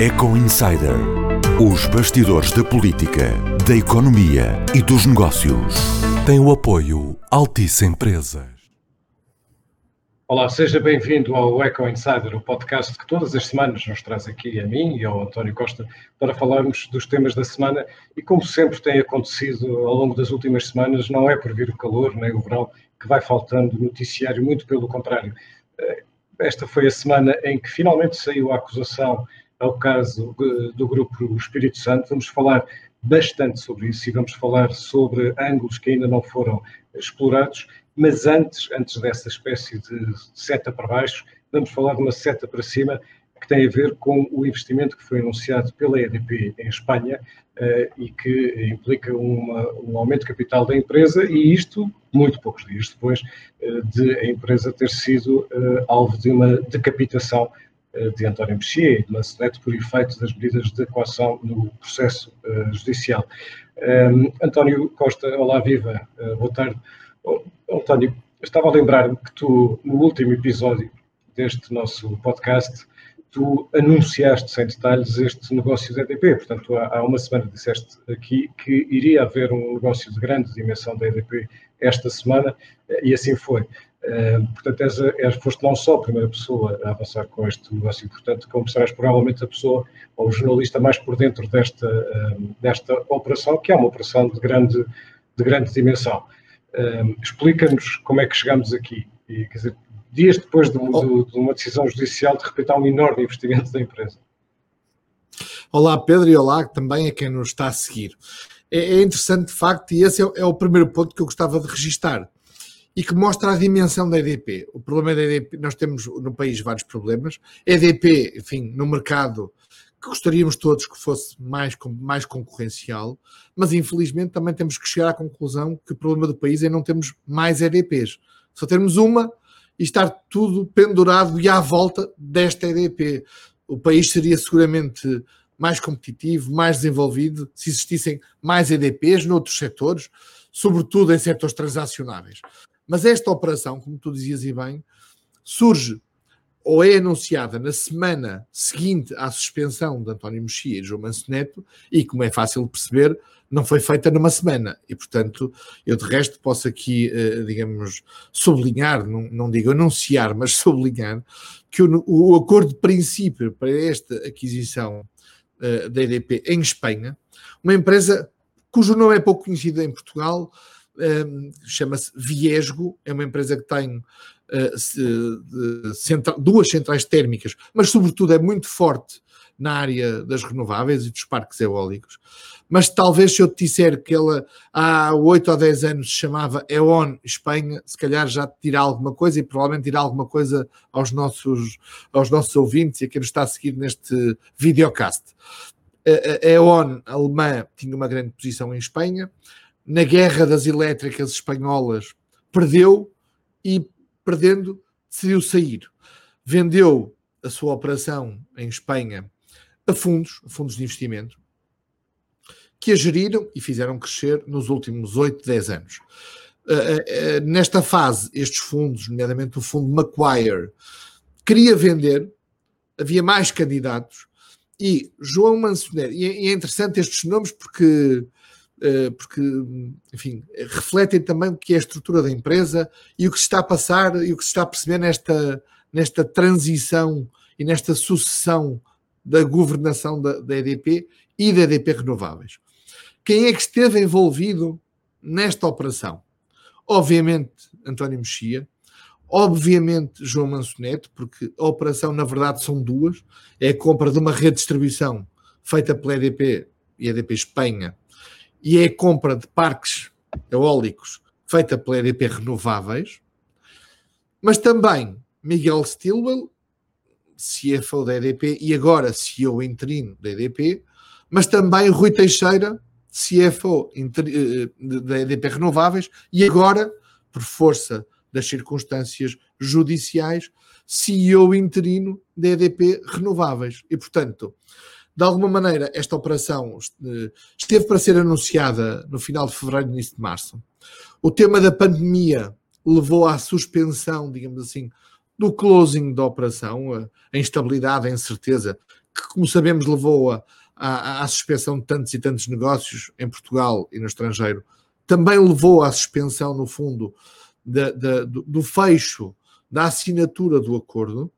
Eco Insider. Os bastidores da política, da economia e dos negócios. Tem o apoio Altice Empresas. Olá, seja bem-vindo ao Eco Insider, o podcast que todas as semanas nos traz aqui a mim e ao António Costa para falarmos dos temas da semana e como sempre tem acontecido ao longo das últimas semanas, não é por vir o calor nem o verão que vai faltando noticiário, muito pelo contrário. Eh, esta foi a semana em que finalmente saiu a acusação ao caso do Grupo Espírito Santo. Vamos falar bastante sobre isso e vamos falar sobre ângulos que ainda não foram explorados. Mas antes, antes dessa espécie de seta para baixo, vamos falar de uma seta para cima que tem a ver com o investimento que foi anunciado pela EDP em Espanha uh, e que implica uma, um aumento de capital da empresa e isto muito poucos dias depois uh, de a empresa ter sido uh, alvo de uma decapitação de António Mexia e Lancelete por efeito das medidas de coação no processo judicial. Um, António Costa, olá, viva, boa tarde. Oh, António, estava a lembrar-me que tu, no último episódio deste nosso podcast, tu anunciaste sem detalhes este negócio da EDP. Portanto, há, uma semana disseste aqui que iria haver um negócio de grande dimensão da EDP esta semana e assim foi. Uh, portanto, és, és, foste não só a primeira pessoa a avançar com este negócio importante, como serás provavelmente a pessoa ou o jornalista mais por dentro desta, uh, desta operação, que é uma operação de grande, de grande dimensão. Uh, Explica-nos como é que chegamos aqui. E, quer dizer, dias depois de, de, de, uma decisão judicial, de repente há um enorme investimento da empresa. Olá Pedro e olá também a quem nos está a seguir. É, é interessante de facto e esse é, é, o primeiro ponto que eu gostava de registar e que mostra a dimensão da EDP. O problema da EDP, nós temos no país vários problemas. EDP, enfim, no mercado que gostaríamos todos que fosse mais, mais concorrencial, mas infelizmente também temos que chegar à conclusão que o problema do país é não termos mais EDPs. Só termos uma e estar tudo pendurado e à volta desta EDP. O país seria seguramente mais competitivo, mais desenvolvido, se existissem mais EDPs noutros setores, sobretudo em setores transacionáveis. Mas esta operação, como tu dizias e bem, surge ou é anunciada na semana seguinte à suspensão de António Mexia e João Manso Neto, e como é fácil de perceber, não foi feita numa semana. E, portanto, eu de resto posso aqui, eh, digamos, sublinhar, não, não digo anunciar, mas sublinhar, que o, o acordo de princípio para esta aquisição uh, da EDP em Espanha, uma empresa cujo nome é pouco conhecido em Portugal, chama-se Viesgo, é uma empresa que tem centra duas centrais térmicas, mas sobretudo é muito forte na área das renováveis e dos parques eólicos. Mas talvez se eu te disser que ela há 8 ou 10 anos se chamava EON Espanha, se calhar já te dirá alguma coisa e provavelmente dirá alguma coisa aos nossos, aos nossos ouvintes e a quem nos está a seguir neste videocast. A EON alemã tinha uma grande posição em Espanha, na guerra das elétricas espanholas perdeu e perdendo decidiu sair. Vendeu a sua operação em Espanha a fundos, a fundos de investimento, que a geriram e fizeram crescer nos últimos 8, 10 anos. Uh, uh, nesta fase, estes fundos, nomeadamente o fundo Macquarie, queria vender, havia mais candidatos, e João Mansoneiro, e é, é interessante estes nomes porque porque, enfim, refletem também o que é a estrutura da empresa e o que se está a passar e o que se está a perceber nesta, nesta transição e nesta sucessão da governação da, da EDP e da EDP Renováveis. Quem é que esteve envolvido nesta operação? Obviamente, António Mexia, obviamente, João Mansoneto, porque a operação, na verdade, são duas: é a compra de uma rede de distribuição feita pela EDP e EDP Espanha e é a compra de parques eólicos feita pela EDP Renováveis, mas também Miguel Stilwell, CFO da EDP e agora CEO interino da EDP, mas também Rui Teixeira, CFO eh, da EDP Renováveis e agora, por força das circunstâncias judiciais, CEO interino da EDP Renováveis. E, portanto, de alguma maneira, esta operação eh, esteve para ser anunciada no final de fevereiro, início de março. O tema da pandemia levou à suspensão, digamos assim, do closing da operação, a instabilidade, a incerteza que, como sabemos, levou a, à, à suspensão de tantos e tantos negócios em Portugal e no estrangeiro, também levou à suspensão, no fundo, de, de, do, do fecho da assinatura do acordo,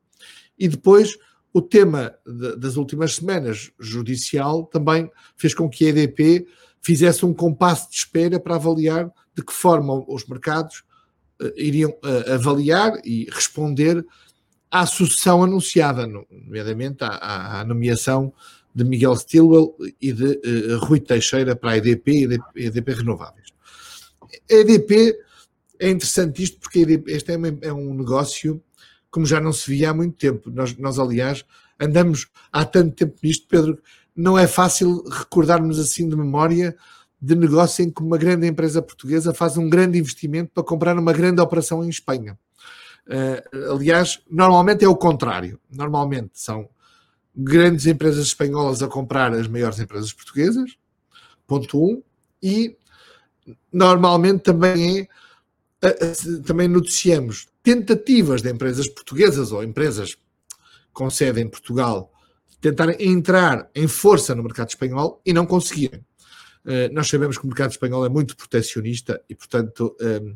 e depois o tema de, das últimas semanas judicial também fez com que a EDP fizesse um compasso de espera para avaliar de que forma os mercados uh, iriam uh, avaliar e responder à sucessão anunciada, nomeadamente à, à, nomeação de Miguel Stilwell e de uh, Rui Teixeira para a EDP e EDP, EDP Renováveis. A EDP é interessante isto porque EDP, este é, é, um negócio como já não se via há muito tempo. Nós, nós, aliás, andamos há tanto tempo nisto, Pedro, não é fácil recordarmos assim de memória de negócio em que uma grande empresa portuguesa faz um grande investimento para comprar uma grande operação em Espanha. Uh, aliás, normalmente é o contrário. Normalmente são grandes empresas espanholas a comprar as maiores empresas portuguesas, ponto um, e normalmente também é, também noticiamos tentativas de empresas portuguesas ou empresas com sede em Portugal tentarem entrar em força no mercado espanhol e não conseguirem. Uh, nós sabemos que o mercado espanhol é muito protecionista e, portanto, um,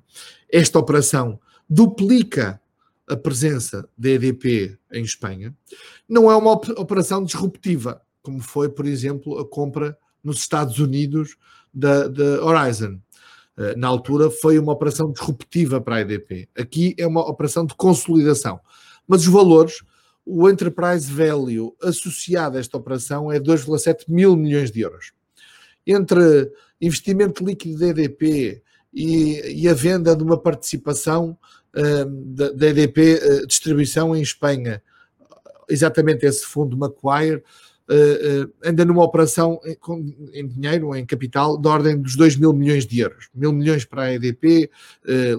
esta operação duplica a presença da EDP em Espanha, não é uma operação disruptiva, como foi, por exemplo, a compra nos Estados Unidos da, da Horizon. Eh, na altura foi uma operação disruptiva para a EDP. Aqui é uma operação de consolidação. Mas os valores, o enterprise value associado a esta operação é 2,7 mil milhões de euros. Entre investimento líquido da EDP e, e a venda de uma participação da, da EDP uh, Distribuição em Espanha, exatamente esse fundo Macquarie, anda numa operação em, dinheiro, em capital, da ordem dos 2 mil milhões de euros. Mil milhões para a EDP,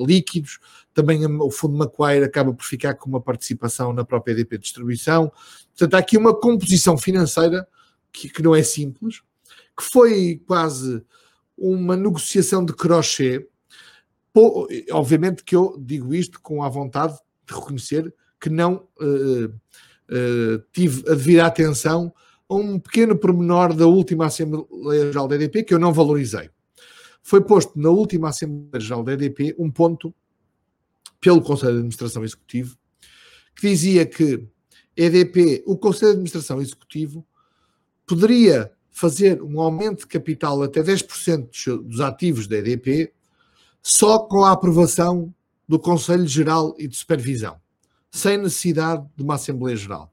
líquidos. Também o fundo Macquarie acaba por ficar com uma participação na própria EDP Distribuição. Portanto, há aqui uma composição financeira que, que não é simples, que foi quase uma negociação de crochê obviamente que eu digo isto com a vontade de reconhecer que não uh, uh, tive a devida atenção um pequeno pormenor da última Assembleia Geral da EDP que eu não valorizei. Foi posto na última Assembleia Geral da EDP um ponto pelo Conselho de Administração Executivo que dizia que EDP, o Conselho de Administração Executivo, poderia fazer um aumento de capital até 10% dos ativos da EDP só com a aprovação do Conselho Geral e de Supervisão, sem necessidade de uma Assembleia Geral.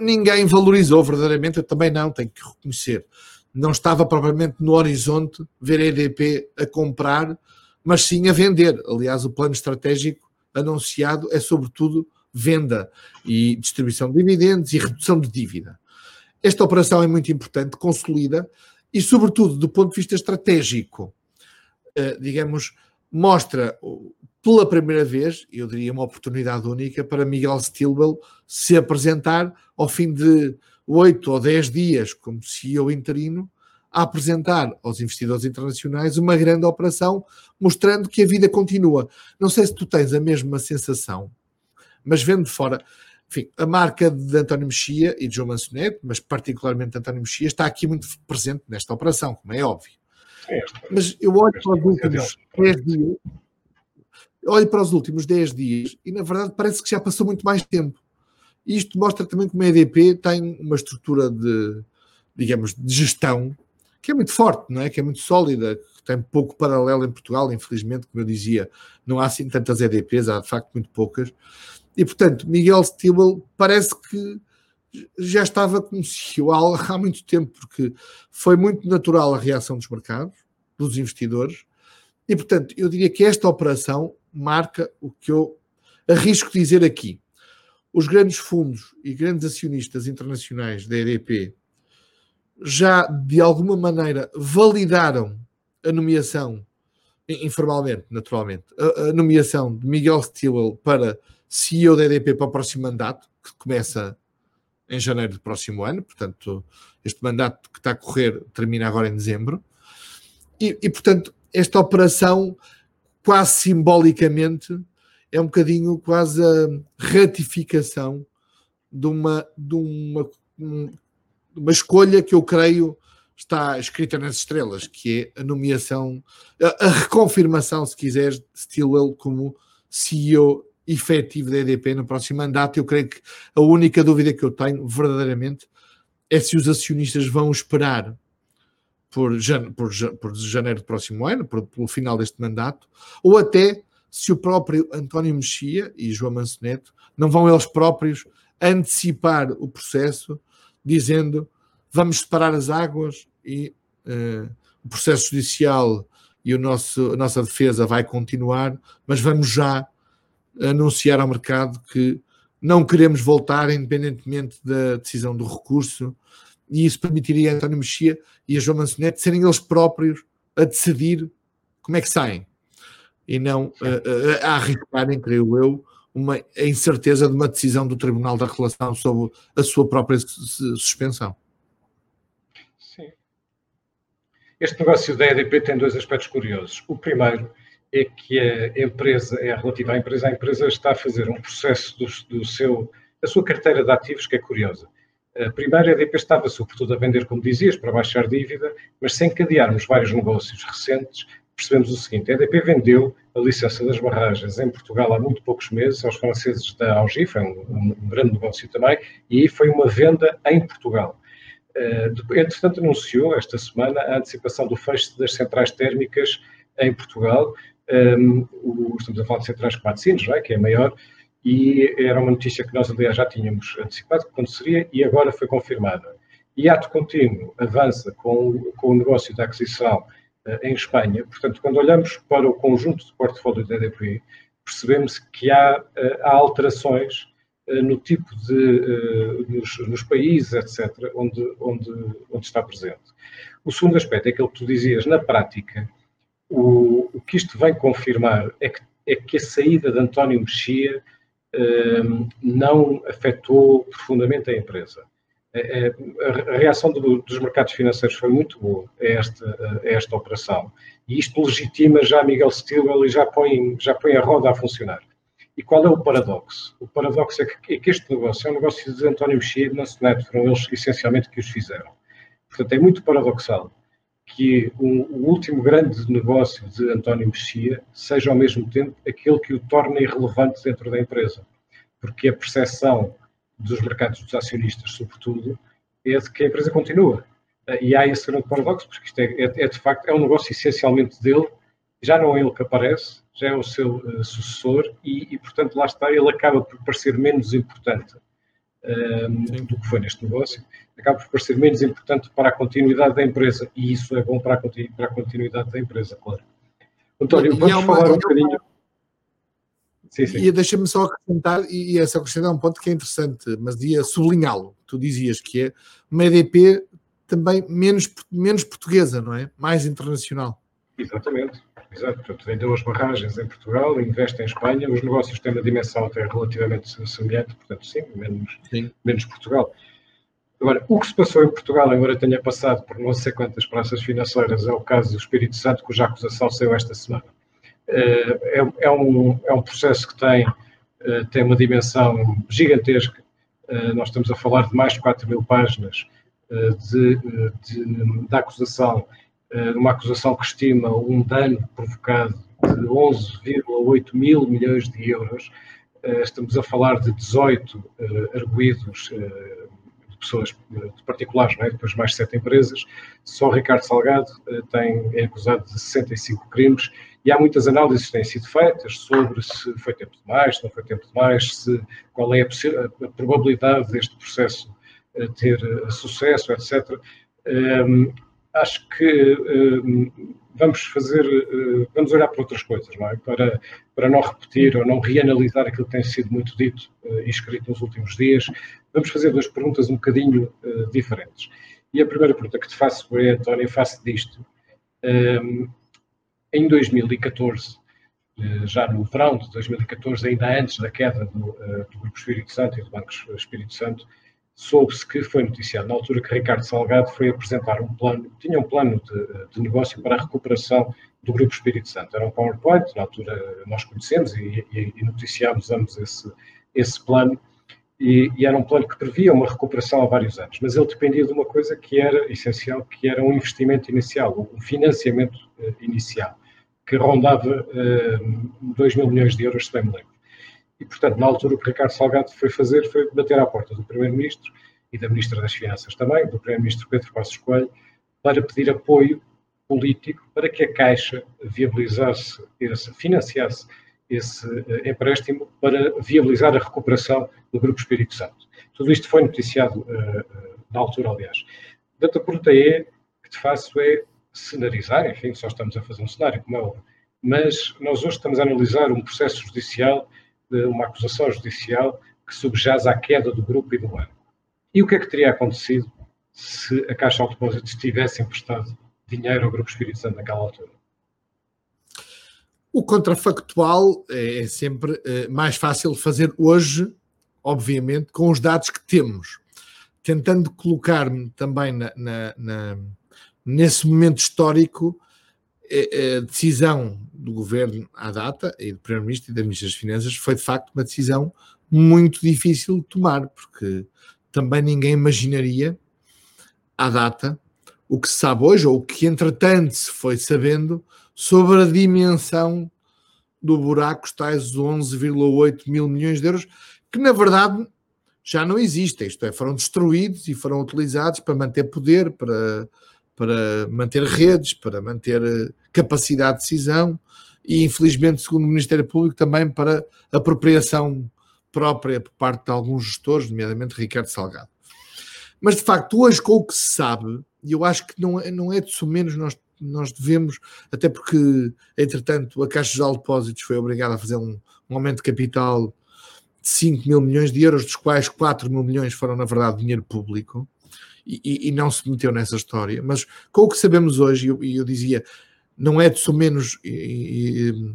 Ninguém valorizou verdadeiramente, eu também não, tenho que reconhecer. Não estava propriamente no horizonte ver a EDP a comprar, mas sim a vender. Aliás, o plano estratégico anunciado é sobretudo venda e distribuição de dividendos e redução de dívida. Esta operação é muito importante, consolida e, sobretudo, do ponto de vista estratégico, eh, digamos, mostra pela primeira vez, eu diria uma oportunidade única para Miguel Stilwell se apresentar ao fim de oito ou dez dias como CEO interino, a apresentar aos investidores internacionais uma grande operação, mostrando que a vida continua. Não sei se tu tens a mesma sensação, mas vendo de fora, enfim, a marca de António Mexia e de João Mansonete, mas particularmente de António Mexia, está aqui muito presente nesta operação, como é óbvio. Mas eu olho para os últimos 10 dias, olho para os últimos 10 dias e na verdade parece que já passou muito mais tempo. Isto mostra também como a EDP tem uma estrutura de, digamos, de gestão que é muito forte, não é? Que é muito sólida, que tem pouco paralelo em Portugal, infelizmente, como eu dizia, não há assim tantas EDPs, há de facto muito poucas. E portanto, Miguel Stibel parece que já estava como há muito tempo, porque foi muito natural a reação dos mercados, dos investidores, e portanto, eu diria que esta operação marca o que eu arrisco dizer aqui. Os grandes fundos e grandes acionistas internacionais da EDP já de alguma maneira validaram a nomeação, informalmente, naturalmente, a, nomeação de Miguel Stilwell para CEO da EDP para o próximo mandato, que começa em janeiro do próximo ano, portanto, este mandato que está a correr termina agora em dezembro. E, e portanto, esta operação, quase simbolicamente, é um bocadinho quase a ratificação de uma, de uma uma escolha que eu creio está escrita nas estrelas, que é a nomeação, a, a reconfirmação, se quiseres, de Stilwell como CEO efetivo da EDP no próximo mandato. Eu creio que a única dúvida que eu tenho, verdadeiramente, é se os acionistas vão esperar por, jane, por, por janeiro do próximo ano, por, pelo final deste mandato, ou até se o próprio António Mexia e João Mansoneto não vão eles próprios antecipar o processo, dizendo vamos separar as águas e uh, o processo judicial e o nosso, a nossa defesa vai continuar, mas vamos já anunciar ao mercado que não queremos voltar, independentemente da decisão do recurso, e isso permitiria a António Mexia e a João Mansonetti serem eles próprios a decidir como é que saem e não uh, uh, a arriscarem, creio eu, uma incerteza de uma decisão do Tribunal da Relação sobre a sua própria suspensão. Sim. Este negócio da EDP tem dois aspectos curiosos. O primeiro é que a empresa, é relativa à empresa, a empresa está a fazer um processo do, do seu, da sua carteira de ativos que é curiosa. Primeiro, a EDP estava sobretudo a vender, como dizias, para baixar dívida, mas sem cadearmos vários negócios recentes, percebemos o seguinte: a EDP vendeu a licença das barragens em Portugal há muito poucos meses aos franceses da Algi, foi um, um, grande negócio também, e foi uma venda em Portugal. Uh, entretanto, anunciou esta semana a antecipação do fecho das centrais térmicas em Portugal. Um, o, estamos a falar de centrais de Matosinhos, é? que é a maior, e era uma notícia que nós, aliás, já tínhamos antecipado que aconteceria e agora foi confirmada. E ato contínuo avança com, com o negócio da aquisição uh, em Espanha. Portanto, quando olhamos para o conjunto de portfólio da EDP, percebemos que há, uh, há alterações uh, no tipo de. Nos, nos, países, etc., onde, onde, onde está presente. O segundo aspecto é aquele que tu dizias, na prática, o, o que isto vem confirmar é que, é que a saída de António Mexia não afetou profundamente a empresa. A reação dos mercados financeiros foi muito boa a esta, a esta operação e isto legitima já Miguel Stilwell e já põe, já põe a roda a funcionar. E qual é o paradoxo? O paradoxo é que, é que este negócio é um negócio de António Mexia e de Nancenet, foram eles essencialmente que os fizeram. Portanto, é muito paradoxal que o, o, último grande negócio de António Mexia seja ao mesmo tempo aquele que o torna irrelevante dentro da empresa. Porque a percepção dos mercados dos acionistas, sobretudo, é de que a empresa continua. E há esse grande paradoxo, porque isto é, é, é de facto é um negócio essencialmente dele, já não é ele que aparece, já é o seu uh, sucessor, e, e, portanto lá está, ele acaba por parecer menos importante um, do que foi neste negócio, acaba por parecer menos importante para a continuidade da empresa e isso é bom para a, para a continuidade da empresa, claro. António, vamos uma, falar um bocadinho. Sim, sim. E deixa-me só acrescentar, e essa acrescentar um ponto que é interessante, mas ia sublinhá-lo. Tu dizias que é uma EDP também menos, menos portuguesa, não é? Mais internacional. Exatamente. Exato, portanto, vendeu as barragens em Portugal, investe em Espanha, os negócios têm uma dimensão até relativamente semelhante, portanto, sim, menos, sim. menos Portugal. Agora, o que se passou em Portugal, embora tenha passado por não sei quantas praças financeiras, é o caso do Espírito Santo, cuja acusação saiu esta semana. Eh, é, é, um, é um processo que tem, eh, tem uma dimensão gigantesca. Eh, nós estamos a falar de mais de 4 mil páginas de, de, de acusação eh, uma acusação que estima um dano provocado de 11,8 mil milhões de euros. Eh, estamos a falar de 18 eh, arguídos de pessoas, de particulares, é? depois mais sete empresas. Só Ricardo Salgado tem, é acusado de 65 crimes e há muitas análises que têm sido feitas sobre se foi tempo demais, se não foi tempo demais, se, qual é a, a probabilidade deste processo ter sucesso, etc acho que uh, vamos fazer, uh, vamos olhar para outras coisas, não é? Para, para não repetir ou não reanalisar aquilo que tem sido muito dito uh, e escrito nos últimos dias, vamos fazer duas perguntas um bocadinho diferentes. E a primeira pergunta que te faço é, António, faço disto. Um, em 2014, já no verão de 2014, ainda antes da queda do, do Grupo Espírito Santo e do Banco Espírito Santo, soube-se que foi noticiado na altura que Ricardo Salgado foi apresentar um plano, tinha um plano de, de, negócio para a recuperação do Grupo Espírito Santo. Era um PowerPoint, na altura nós conhecemos e, e, e noticiámos ambos esse, esse plano. e, e, era um plano que previa uma recuperação há vários anos, mas ele dependia de uma coisa que era essencial, que era um investimento inicial, um financiamento uh, inicial, que rondava uh, 2 mil milhões de euros, se bem me lembro. E, portanto, na altura, o que Ricardo Salgado foi fazer foi bater à porta do Primeiro-Ministro e da Ministra das Finanças também, do Primeiro-Ministro Pedro Passos Coelho, para pedir apoio político para que a Caixa viabilizasse, esse, financiasse esse uh, empréstimo para viabilizar a recuperação do Grupo Espírito Santo. Tudo isto foi noticiado uh, na altura, aliás. Portanto, a pergunta é, que te faço é cenarizar, enfim, só estamos a fazer um cenário, como é óbvio, mas nós hoje estamos a analisar um processo judicial, uma acusação judicial que subjaz à queda do grupo e do banco. E o que é que teria acontecido se a Caixa de Depósitos tivesse emprestado dinheiro ao Grupo Espírito Santo naquela altura? O contrafactual é, é sempre eh, mais fácil fazer hoje, obviamente, com os dados que temos. Tentando colocar-me também na, na, na, nesse momento histórico, a decisão do governo à data, e do Primeiro-Ministro e da Ministra das Finanças, foi de facto uma decisão muito difícil de tomar, porque também ninguém imaginaria à data o que se sabe hoje, ou o que entretanto se foi sabendo, sobre a dimensão do buraco, os tais 11,8 mil milhões de euros, que na verdade já não existem, isto é, foram destruídos e foram utilizados para manter poder, para, para manter redes, para manter eh, capacidade de decisão e, infelizmente, segundo o Ministério Público, também para apropriação própria por parte de alguns gestores, nomeadamente Ricardo Salgado. Mas, de facto, hoje, com o que se sabe, e eu acho que não é, não é de menos nós, nós devemos, até porque, entretanto, a Caixa de Depósitos foi obrigada a fazer um, um aumento de capital de 5 mil milhões de euros, dos quais 4 mil milhões foram, na verdade, dinheiro público, e, e, e não se meteu nessa história. Mas com o que sabemos hoje, e eu, eu, dizia, não é de menos e,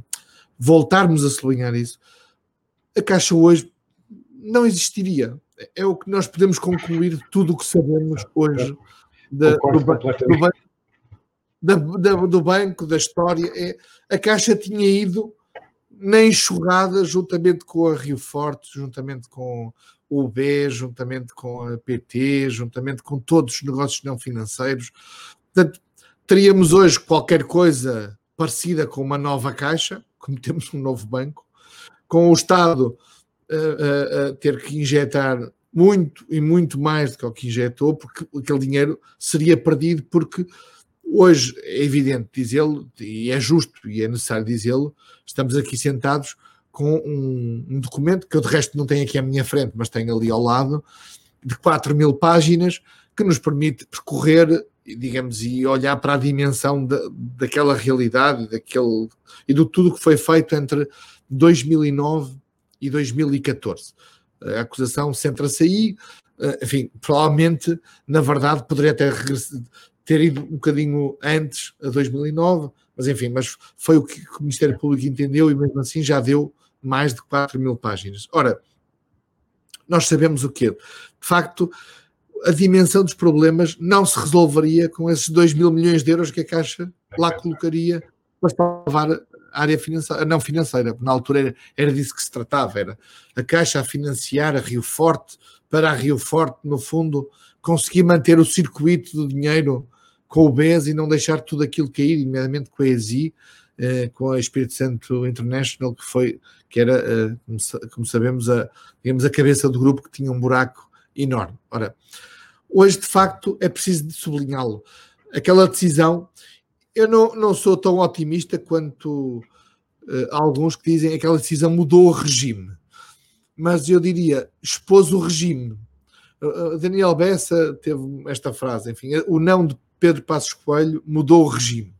voltarmos a sublinhar isso, a Caixa hoje não existiria. É o que nós podemos concluir de tudo o que sabemos hoje da, do, do, da, da, do, banco, da história. É, a Caixa tinha ido na enxugada juntamente com a Rio Forte, juntamente com o UB, juntamente com a PT, juntamente com todos os negócios não financeiros. Portanto, teríamos hoje qualquer coisa parecida com uma nova Caixa, como temos um novo banco, com o Estado a, a, ter que injetar muito e muito mais do que o que injetou, porque aquele dinheiro seria perdido, porque hoje é evidente dizê-lo, e é justo e é necessário dizê-lo, estamos aqui sentados com um, um, documento que eu de resto não tenho aqui à minha frente, mas tenho ali ao lado, de 4 mil páginas, que nos permite percorrer, digamos, e olhar para a dimensão da, daquela realidade daquele, e do tudo que foi feito entre 2009 e 2014. A acusação centra-se aí, eh, enfim, provavelmente, na verdade, poderia ter, ter ido um bocadinho antes, a 2009, mas enfim, mas foi o que o Ministério Público entendeu e mesmo assim já deu mais de 4 mil páginas. Ora, nós sabemos o quê? De facto, a dimensão dos problemas não se resolveria com esses 2 mil milhões de euros que a Caixa lá colocaria para salvar área financeira, não financeira, na altura era, era disso que se tratava, era a Caixa a financiar a Rio Forte, para a Rio Forte, no fundo, conseguir manter o circuito do dinheiro com o BES e não deixar tudo aquilo cair, imediatamente com a ESI, eh, com a Espírito Santo International, que foi, que era, eh, como, sabemos, a, digamos, a cabeça do grupo que tinha um buraco enorme. Ora, hoje, de facto, é preciso sublinhá-lo. Aquela decisão, eu não, não sou tão otimista quanto uh, alguns que dizem que aquela decisão mudou o regime. Mas eu diria, expôs o regime. Uh, Daniel Bessa teve esta frase, enfim, o não de Pedro Passos Coelho mudou o regime.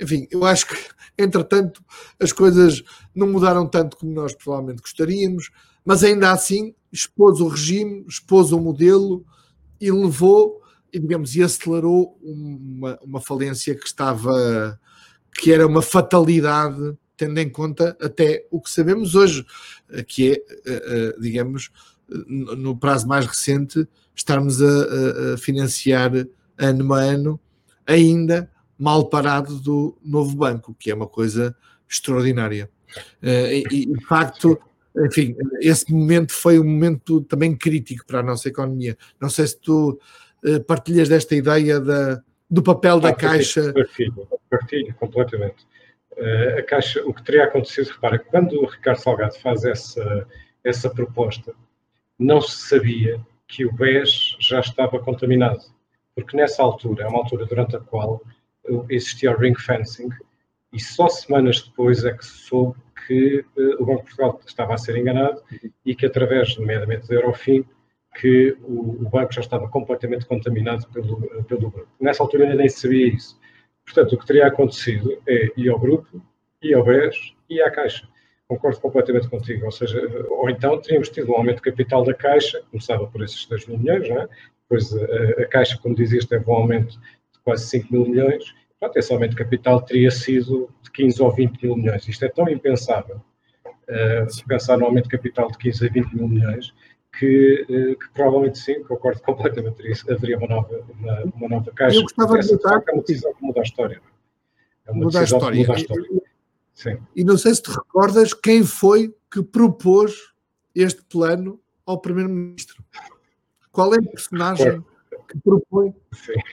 Enfim, eu acho que, entretanto, as coisas não mudaram tanto como nós provavelmente gostaríamos, mas ainda assim expôs o regime, expôs o modelo e levou e, digamos, e acelerou uma, uma falência que estava, que era uma fatalidade, tendo em conta até o que sabemos hoje, eh, que é, eh, eh, digamos, no prazo mais recente, estarmos a, a financiar ano a ano, ainda mal parado do novo banco, que é uma coisa extraordinária. E, de facto, enfim, esse momento foi um momento também crítico para a nossa economia. Não sei se tu uh, partilhas desta ideia da, do papel da Caixa. Partilho, partilho completamente. Uh, a Caixa, o que teria acontecido, repara, quando o Ricardo Salgado faz essa, essa proposta, não se sabia que o BES já estava contaminado, porque nessa altura, é uma altura durante a qual existia o ring fencing, e só semanas depois é que soube que uh, o Banco de Portugal estava a ser enganado e que, através, nomeadamente, da Eurofin, que o, o, banco já estava completamente contaminado pelo, pelo grupo. Nessa altura ainda nem sabia isso. Portanto, o que teria acontecido é ir ao grupo, ir ao BES e à Caixa. Concordo completamente contigo. Ou seja, ou então teríamos tido um aumento de capital da Caixa, começava por esses 2 mil milhões, não é? A, a Caixa, como dizias, teve um aumento quase 5 mil milhões. Portanto, esse aumento de capital teria sido de 15 ou 20 mil milhões. Isto é tão impensável, uh, se pensar no aumento de capital de 15 a 20 mil milhões, que, uh, que provavelmente sim, concordo completamente haveria uma nova, uma, uma nova caixa. Eu gostava de notar... É uma decisão que muda a história. É uma muda decisão a história. que muda a história. Sim. E não sei se te recordas quem foi que propôs este plano ao Primeiro-Ministro. Qual é o personagem que propõe,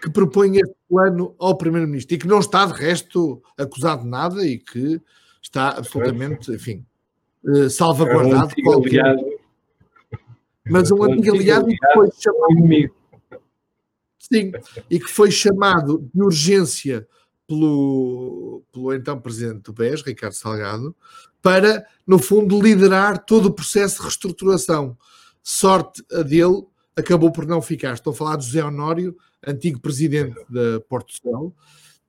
que propõe este plano ao Primeiro-Ministro e que não está, de resto, acusado de nada e que está absolutamente, enfim, uh, salvaguardado. Um qualquer... Mas um antigo aliado que foi chamado. Sim, e que foi chamado de urgência pelo, pelo então presidente do BES, Ricardo Salgado, para, no fundo, liderar todo o processo de reestruturação. Sorte a dele, acabou por não ficar. Estou a falar de José Honório, antigo presidente da Porto Cel,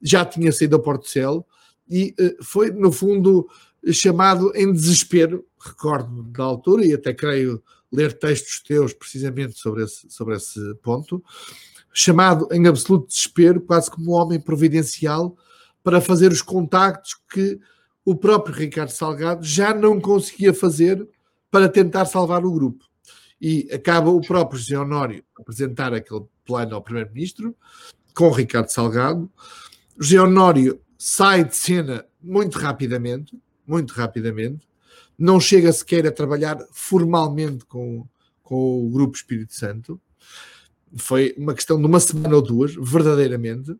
já tinha saído da Porto Cel e uh, foi, no fundo, chamado em desespero, recordo da altura, e até creio ler textos teus precisamente sobre esse, sobre esse ponto, chamado em absoluto desespero, quase como um homem providencial, para fazer os contactos que o próprio Ricardo Salgado já não conseguia fazer para tentar salvar o grupo e acaba o próprio José Honório a apresentar aquele plano ao Primeiro-Ministro, com Ricardo Salgado. José Honório sai de cena muito rapidamente, muito rapidamente, não chega sequer a trabalhar formalmente com, com o Grupo Espírito Santo. Foi uma questão de uma semana ou duas, verdadeiramente.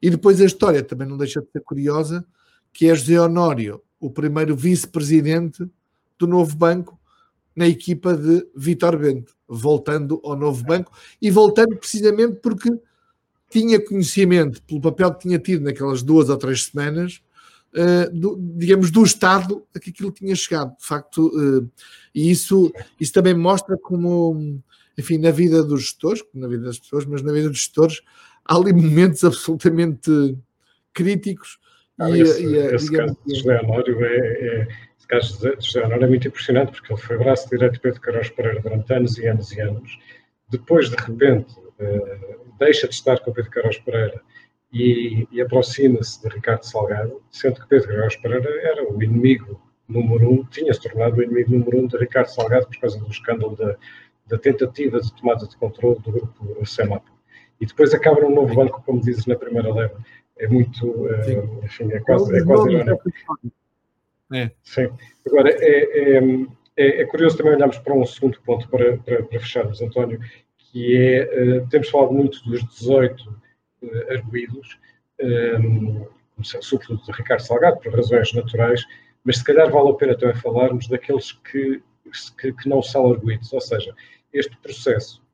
E depois a história também não deixa de ser curiosa, que é José Honório, o primeiro vice-presidente do novo banco, na equipa de Vitor Bento, voltando ao novo banco e voltando precisamente porque tinha conhecimento pelo papel que tinha tido naquelas duas ou três semanas, uh, do, digamos, do estado a que aquilo tinha chegado. De facto, uh, e isso, isso também mostra como, enfim, na vida dos gestores, na vida das pessoas, mas na vida dos gestores, há ali momentos absolutamente críticos. Ah, e, esse, e, esse digamos, caso de José Amório é, é caso de José Honório é muito impressionante, porque ele foi braço direito de Pedro Carlos Pereira durante anos e anos e anos. Depois, de repente, uh, deixa de estar com Pedro Carlos Pereira e, e aproxima-se de Ricardo Salgado, sendo que Pedro Carlos Pereira era o inimigo número um, tinha-se tornado o inimigo número um de Ricardo Salgado por causa do escândalo da, da tentativa de tomada de controle do grupo CEMAP. E depois acaba num novo banco, como dizes na primeira leva. É muito, uh, enfim, é quase, é quase irónico. É. Sim. Agora, é, é, é, é, curioso também olharmos para um segundo ponto para, para, para fecharmos, António, que é, uh, temos falado muito dos 18 uh, arguídos, um, sobretudo de Ricardo Salgado, por razões naturais, mas se calhar vale a pena também falarmos daqueles que, que, que não são arguídos, ou seja, este processo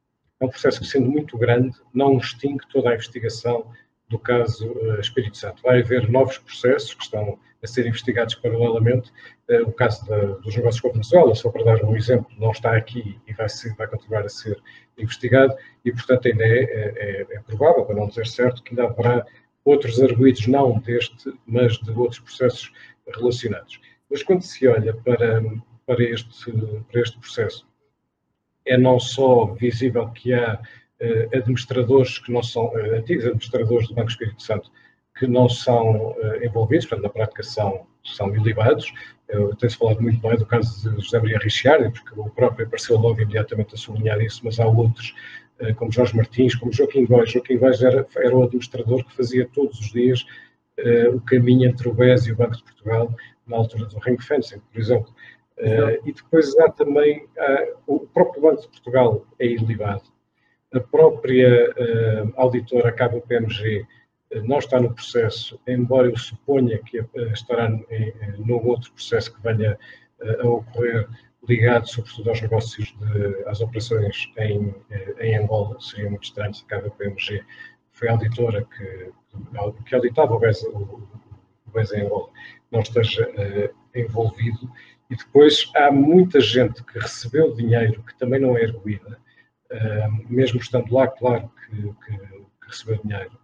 é um processo que, sendo muito grande, não extingue toda a investigação do caso uh, Espírito Santo. Vai haver novos processos que estão a ser investigados paralelamente. Uh, o caso da, dos negócios com a Venezuela, só para dar um exemplo, não está aqui e vai, ser, vai continuar a ser investigado e, portanto, ainda é, é, é, é provável, para não dizer certo, que ainda haverá outros arguídos, não deste, mas de outros processos relacionados. Mas quando se olha para, para, este, para este processo, é não só visível que há administradores que não são, uh, antigos administradores do Banco Espírito Santo, que não são uh, envolvidos, portanto, na prática são, são ilibados. Tem-se falado muito bem do caso de José Maria Ricciardi, porque o próprio apareceu logo imediatamente a sublinhar isso, mas há outros, como Jorge Martins, como Joaquim Góes. Joaquim Góes era, era o administrador que fazia todos os dias o caminho entre o BES e o Banco de Portugal na altura do ring fencing, por exemplo. Uh, e depois há também uh, o próprio Banco de Portugal é ilibado. A própria uh, auditora KPMG não está no processo, embora eu suponha que estará num outro processo que venha a ocorrer ligado sobretudo aos negócios, de, às operações em, em Angola. Seria muito estranho se a KPMG foi a auditora que, que auditava o BES, o, BES em Angola, não esteja envolvido. E depois há muita gente que recebeu dinheiro que também não é erguida, uh, mesmo estando lá, claro que, que, que recebeu dinheiro.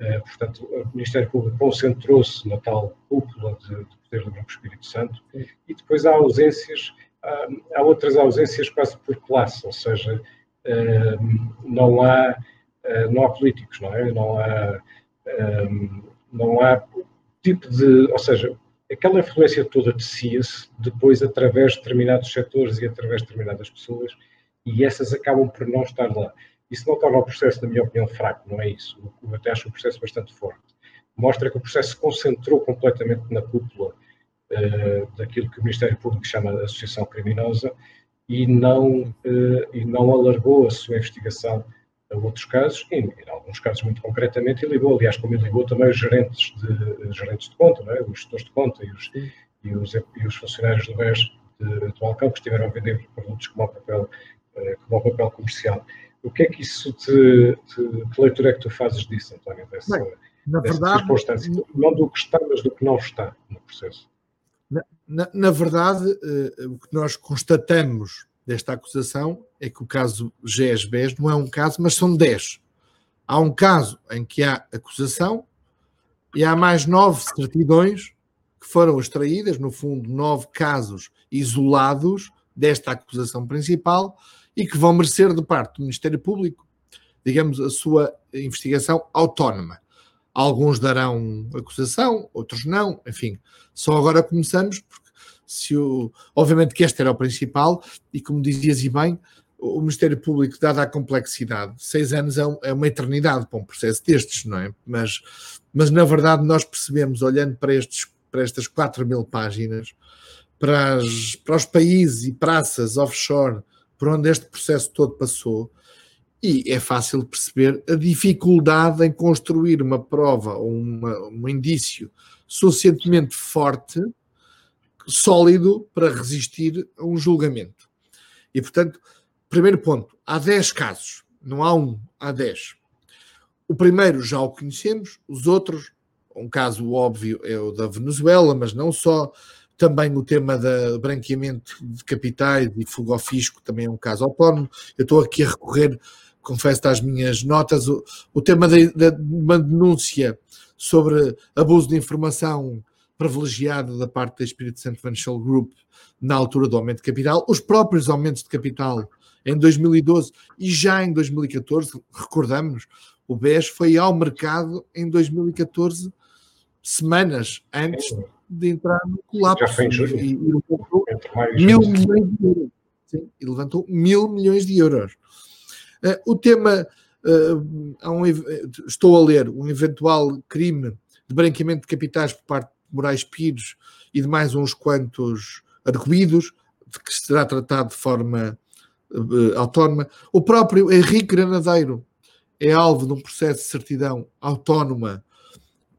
Uh, portanto, o Ministério Público concentrou-se na tal cúpula de, de, poder do Grupo Espírito Santo e depois há ausências, há, há outras ausências quase por classe, ou seja, uh, não há não há políticos, não é? Não há, não há tipo de, ou seja, aquela influência toda tecia-se depois através de determinados setores e através de determinadas pessoas, e essas acabam por não estar lá. Isso não torna o processo, na minha opinião, fraco, não é isso. Eu até acho o processo bastante forte. Mostra que o processo se concentrou completamente na cúpula uh, daquilo que o Ministério Público chama de associação criminosa e não, uh, e não alargou a sua investigação a outros casos, e em alguns casos muito concretamente, e ligou, aliás, como ele ligou também os gerentes de, gerentes de conta, é? os gestores de conta e os, e os, e os funcionários do BES de, do Balcão que estiveram a vender produtos como o papel, como o papel comercial. O que é que isso te, te, que leitura é que tu fazes disso, António, dessa, Bem, na verdade, circunstância? Não do que está, mas do que não está no processo. Na, na, na verdade, uh, o que nós constatamos desta acusação é que o caso GES-BES não é um caso, mas são 10. Há um caso em que há acusação e há mais nove certidões que foram extraídas, no fundo, nove casos isolados desta acusação principal e que vão merecer de parte do Ministério Público, digamos, a sua investigação autónoma. Alguns darão acusação, outros não, enfim. Só agora começamos, porque se o, obviamente que este era o principal, e como dizias e bem, o Ministério Público, dada a complexidade, seis anos é, é uma eternidade para um processo destes, não é? Mas, mas na verdade nós percebemos, olhando para, estes, para estas 4 mil páginas, para, as, para os países e praças offshore por onde este processo todo passou, e é fácil perceber a dificuldade em construir uma prova ou uma, um indício suficientemente forte sólido para resistir a um julgamento. E, portanto, primeiro ponto, há 10 casos, não há um, há 10. O primeiro já o conhecemos, os outros, um caso óbvio é o da Venezuela, mas não só, também o tema do branqueamento de capitais e fuga ao fisco também é um caso autónomo. Eu estou aqui a recorrer, confesso às minhas notas, o, o tema de, de uma denúncia sobre abuso de informação privilegiada da parte da Espírito Santo Financial Group na altura do aumento de capital, os próprios aumentos de capital em 2012 e já em 2014, recordamos, o BES foi ao mercado em 2014, semanas antes de entrar no colapso. E, e levantou mil milhões de euros. Sim, e levantou mil milhões de euros. Uh, o tema, uh, um, estou a ler, um eventual crime de branqueamento de capitais por parte Moraes Pires e de mais uns quantos arguídos, de que será tratado de forma uh, autónoma. O próprio Henrique Granadeiro é alvo de um processo de certidão autónoma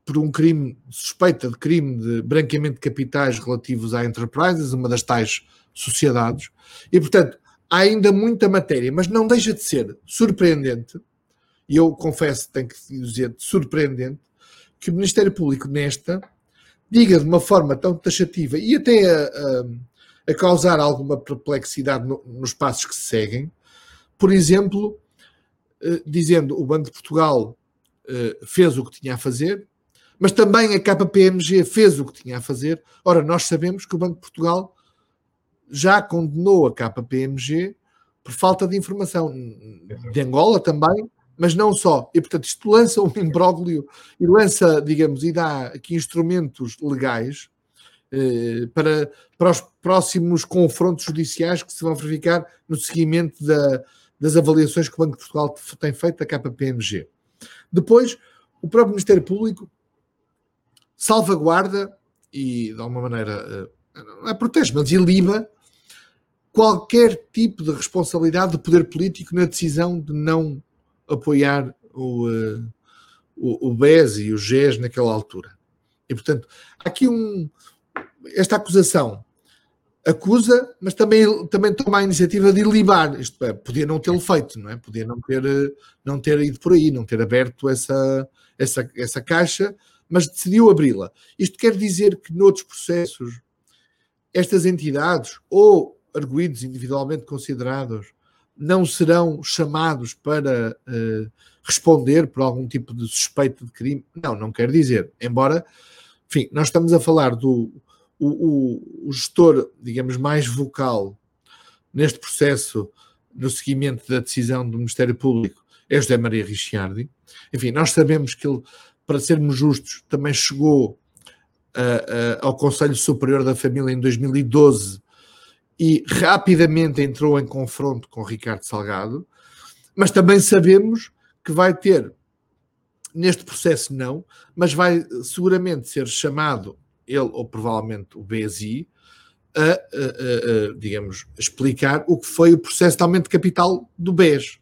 por um crime, suspeita de crime de branqueamento de capitais relativos à Enterprises, uma das tais sociedades, e portanto há ainda muita matéria, mas não deixa de ser surpreendente, e eu confesso, tenho que dizer, surpreendente, que o Ministério Público nesta diga de uma forma tão taxativa e até a, a, a causar alguma perplexidade no, nos passos que se seguem, por exemplo, eh, dizendo o Banco de Portugal eh, fez o que tinha a fazer, mas também a KPMG fez o que tinha a fazer. Ora, nós sabemos que o Banco de Portugal já condenou a KPMG por falta de informação. De Angola também, mas não só. E, portanto, isto lança um imbróglio e lança, digamos, e dá aqui instrumentos legais eh, para, para os próximos confrontos judiciais que se vão verificar no seguimento da, das avaliações que o Banco de Portugal tem feito da KPMG. Depois, o próprio Ministério Público salvaguarda e, de alguma maneira, eh, não é protege, mas iliba qualquer tipo de responsabilidade do poder político na decisão de não apoiar o, uh, o, o BES e o GES naquela altura. E, portanto, há aqui um, esta acusação acusa, mas também, também toma a iniciativa de ilibar. Isto é, podia não tê-lo feito, não é? Podia não ter, não ter ido por aí, não ter aberto essa, essa, essa caixa, mas decidiu abri-la. Isto quer dizer que noutros processos, estas entidades, ou arguídos individualmente considerados, não serão chamados para uh, responder por algum tipo de suspeita de crime? Não, não quer dizer. Embora, enfim, nós estamos a falar do o, o, o gestor, digamos, mais vocal neste processo no seguimento da decisão do Ministério Público é José Maria Ricciardi. Enfim, nós sabemos que ele, para sermos justos, também chegou uh, uh, ao Conselho Superior da Família em 2012 e rapidamente entrou em confronto com Ricardo Salgado, mas também sabemos que vai ter, neste processo não, mas vai seguramente ser chamado ele ou provavelmente o BSI, a, a, a, digamos, explicar o que foi o processo de aumento de capital do BES.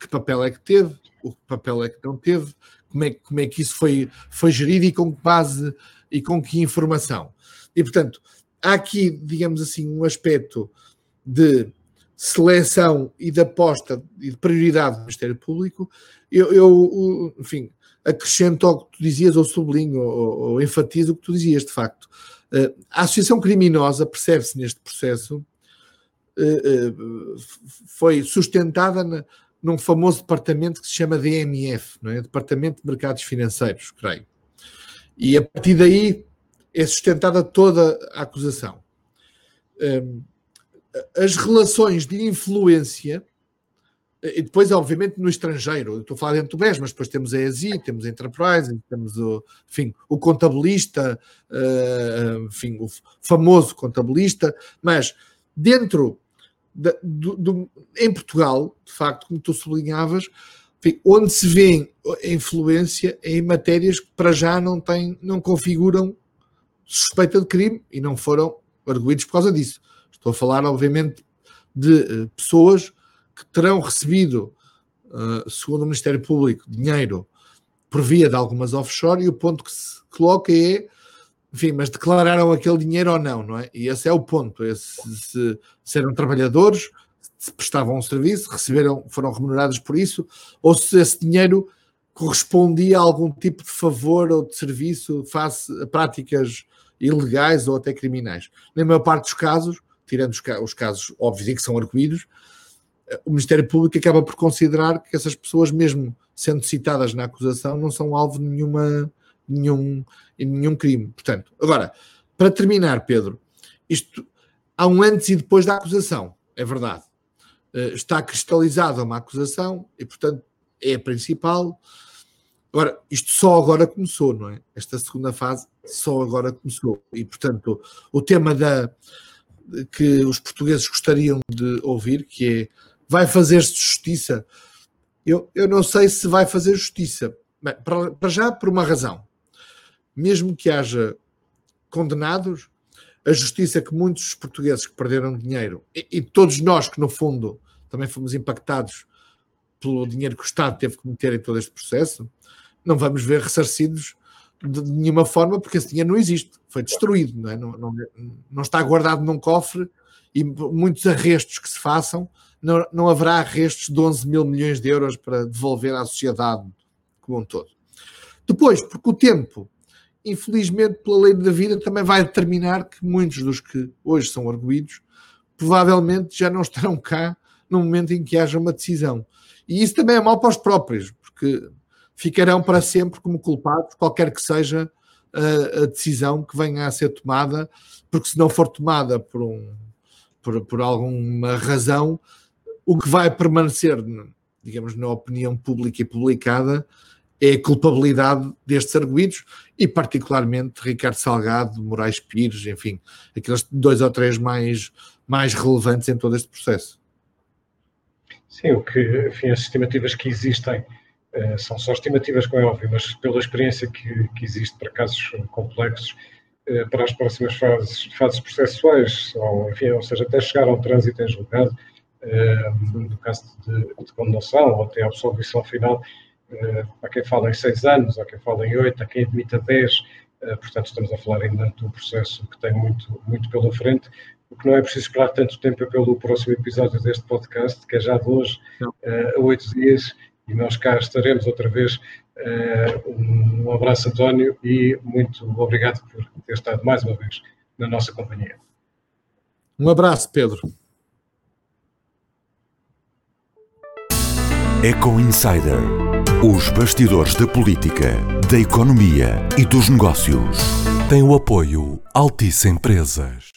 Que papel é que teve, o que papel é que não teve, como é, como é que isso foi, foi gerido e com que base e com que informação. E, portanto, há aqui, digamos assim, um aspecto de seleção e de aposta e de prioridade do Ministério Público. Eu, eu enfim, acrescento ao que tu dizias, ou sublinho, ou, ou enfatizo o que tu dizias, de facto. Uh, a associação criminosa, percebe-se neste processo, uh, uh, foi sustentada num famoso departamento que se chama DMF, não é? Departamento de Mercados Financeiros, creio. E a partir daí é sustentada toda a acusação. as relações de influência e depois, obviamente, no estrangeiro, estou a falar dentro do BES, mas depois temos a ESI, temos a Enterprise, temos o, enfim, o contabilista, uh, enfim, o famoso contabilista, mas dentro, de, do, do, em Portugal, de facto, como tu sublinhavas, enfim, onde se vê a influência em matérias que para já não, têm, não configuram suspeita de crime e não foram arguídos por causa disso. Estou a falar, obviamente, de uh, pessoas que terão recebido, uh, segundo o Ministério Público, dinheiro por via de algumas offshore e o ponto que se coloca é, enfim, mas declararam aquele dinheiro ou não, não é? E esse é o ponto, esse, se, se eram trabalhadores, se prestavam um serviço, receberam, foram remunerados por isso, ou se esse dinheiro correspondia a algum tipo de favor ou de serviço face a práticas ilegais ou até criminais. Na maior parte dos casos, tirando os, os casos óbvios e que são arguídos, o Ministério Público acaba por considerar que essas pessoas, mesmo sendo citadas na acusação, não são alvo de nenhuma, nenhum, nenhum crime. Portanto, agora, para terminar, Pedro, isto há um antes e depois da acusação, é verdade. Eh, está cristalizada uma acusação e, portanto, é a principal. Agora, isto só agora começou, não é? Esta segunda fase só agora começou. E, portanto, o tema da, que os portugueses gostariam de ouvir, que é vai fazer-se justiça? Eu, eu não sei se vai fazer justiça. Bem, para, para já, por uma razão. Mesmo que haja condenados, a justiça que muitos portugueses que perderam dinheiro, e, e, todos nós que, no fundo, também fomos impactados pelo dinheiro que o Estado teve que meter em todo este processo, não vamos ver ressarcidos de, nenhuma forma, porque esse dinheiro não existe, foi destruído, não, é? não, não, não está guardado num cofre e muitos arrestos que se façam não, não haverá restos de 11 mil milhões de euros para devolver à sociedade como um todo. Depois, porque o tempo, infelizmente, pela lei da vida, também vai determinar que muitos dos que hoje são arguídos provavelmente já não estarão cá no momento em que haja uma decisão. E isso também é mal para os próprios, porque ficarão para sempre como culpados, qualquer que seja a, a decisão que venha a ser tomada, porque se não for tomada por, um, por, por alguma razão, o que vai permanecer, digamos, na opinião pública e publicada é a culpabilidade destes arguídos e, particularmente, Ricardo Salgado, Moraes Pires, enfim, aqueles dois ou três mais, mais relevantes em todo este processo. Sim, o que, enfim, as estimativas que existem uh, são só estimativas, como é óbvio, mas pela experiência que, que existe para casos complexos, para as próximas fases, fases processuais, ou, enfim, ou seja, até chegar ao trânsito em julgado, no caso de, de condenação ou até a absolvição final, há quem fala em seis anos, há quem fala em oito, há quem admita dez, portanto estamos a falar ainda de um processo que tem muito, muito pela frente, o que não é preciso esperar tanto tempo pelo próximo episódio deste podcast, que é já de hoje a oito dias, e nós cá estaremos outra vez. Um abraço, António, e muito obrigado por ter estado mais uma vez na nossa companhia. Um abraço, Pedro. Eco Insider. Os bastidores da política, da economia e dos negócios. Tem o apoio Altice Empresas.